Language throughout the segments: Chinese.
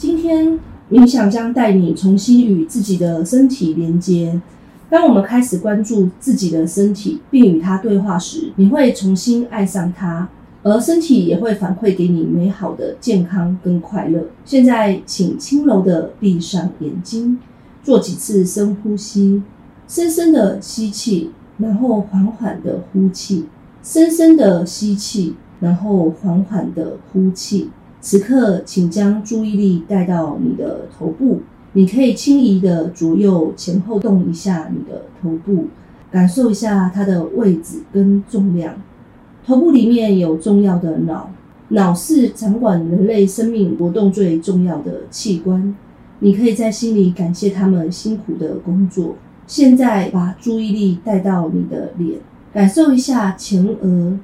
今天冥想将带你重新与自己的身体连接。当我们开始关注自己的身体，并与它对话时，你会重新爱上它，而身体也会反馈给你美好的健康跟快乐。现在，请轻柔地闭上眼睛，做几次深呼吸，深深的吸气，然后缓缓的呼气，深深的吸气，然后缓缓的呼气。此刻，请将注意力带到你的头部，你可以轻易的左右前后动一下你的头部，感受一下它的位置跟重量。头部里面有重要的脑，脑是掌管人类生命活动最重要的器官。你可以在心里感谢他们辛苦的工作。现在，把注意力带到你的脸，感受一下前额、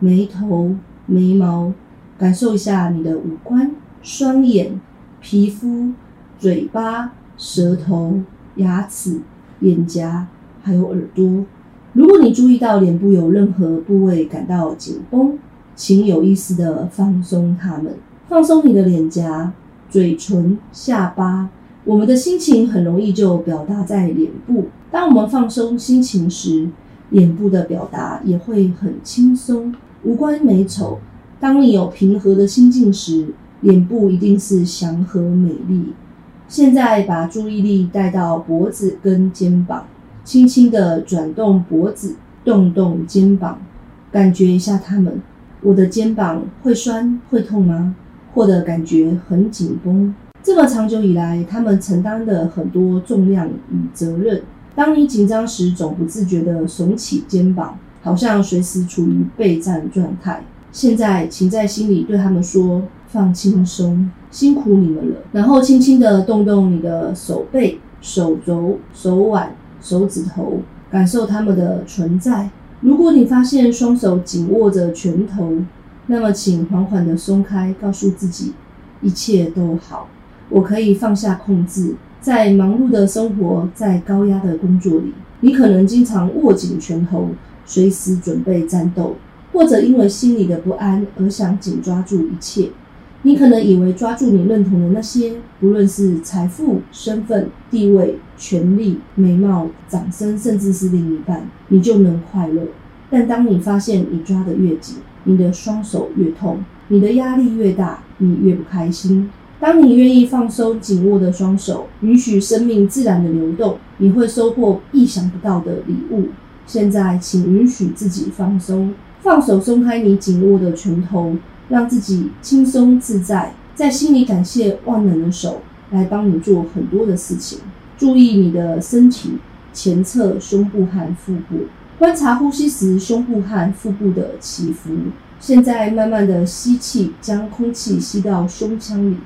眉头、眉毛。感受一下你的五官、双眼、皮肤、嘴巴、舌头、牙齿、脸颊，还有耳朵。如果你注意到脸部有任何部位感到紧绷，请有意识地放松它们。放松你的脸颊、嘴唇、下巴。我们的心情很容易就表达在脸部。当我们放松心情时，脸部的表达也会很轻松。无关美丑。当你有平和的心境时，脸部一定是祥和美丽。现在把注意力带到脖子跟肩膀，轻轻地转动脖子，动动肩膀，感觉一下它们。我的肩膀会酸会痛吗？或者感觉很紧绷？这么长久以来，他们承担了很多重量与责任。当你紧张时，总不自觉地耸起肩膀，好像随时处于备战状态。现在，请在心里对他们说：“放轻松，辛苦你们了。”然后轻轻地动动你的手背、手肘、手腕、手指头，感受他们的存在。如果你发现双手紧握着拳头，那么请缓缓地松开，告诉自己一切都好。我可以放下控制。在忙碌的生活，在高压的工作里，你可能经常握紧拳头，随时准备战斗。或者因为心里的不安而想紧抓住一切，你可能以为抓住你认同的那些，不论是财富、身份、地位、权力、美貌、掌声，甚至是另一半，你就能快乐。但当你发现你抓得越紧，你的双手越痛，你的压力越大，你越不开心。当你愿意放松紧握的双手，允许生命自然的流动，你会收获意想不到的礼物。现在，请允许自己放松。放手，松开你紧握的拳头，让自己轻松自在，在心里感谢万能的手来帮你做很多的事情。注意你的身体前侧、胸部和腹部，观察呼吸时胸部和腹部的起伏。现在慢慢的吸气，将空气吸到胸腔里，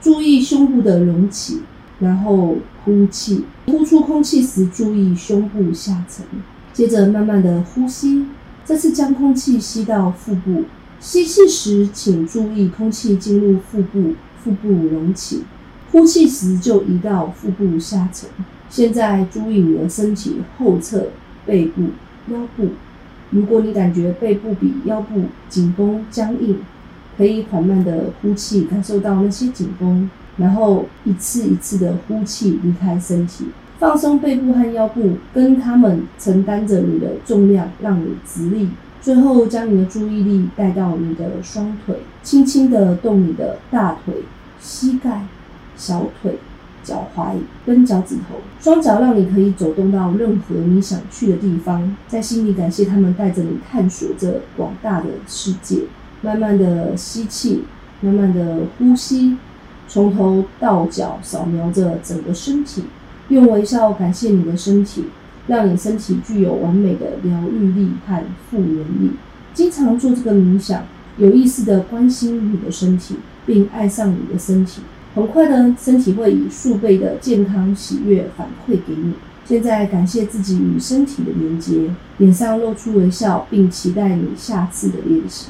注意胸部的隆起，然后呼气，呼出空气时注意胸部下沉。接着慢慢的呼吸。这次将空气吸到腹部，吸气时请注意空气进入腹部，腹部隆起；呼气时就移到腹部下沉。现在注意你的身体后侧、背部、腰部。如果你感觉背部比腰部紧绷僵硬，可以缓慢的呼气，感受到那些紧绷，然后一次一次的呼气离开身体。放松背部和腰部，跟他们承担着你的重量，让你直立。最后，将你的注意力带到你的双腿，轻轻地动你的大腿、膝盖、小腿、脚踝跟脚趾头。双脚让你可以走动到任何你想去的地方，在心里感谢他们带着你探索着广大的世界。慢慢的吸气，慢慢的呼吸，从头到脚扫描着整个身体。用微笑感谢你的身体，让你身体具有完美的疗愈力和复原力。经常做这个冥想，有意识地关心你的身体，并爱上你的身体。很快呢，身体会以数倍的健康喜悦反馈给你。现在感谢自己与身体的连接，脸上露出微笑，并期待你下次的练习。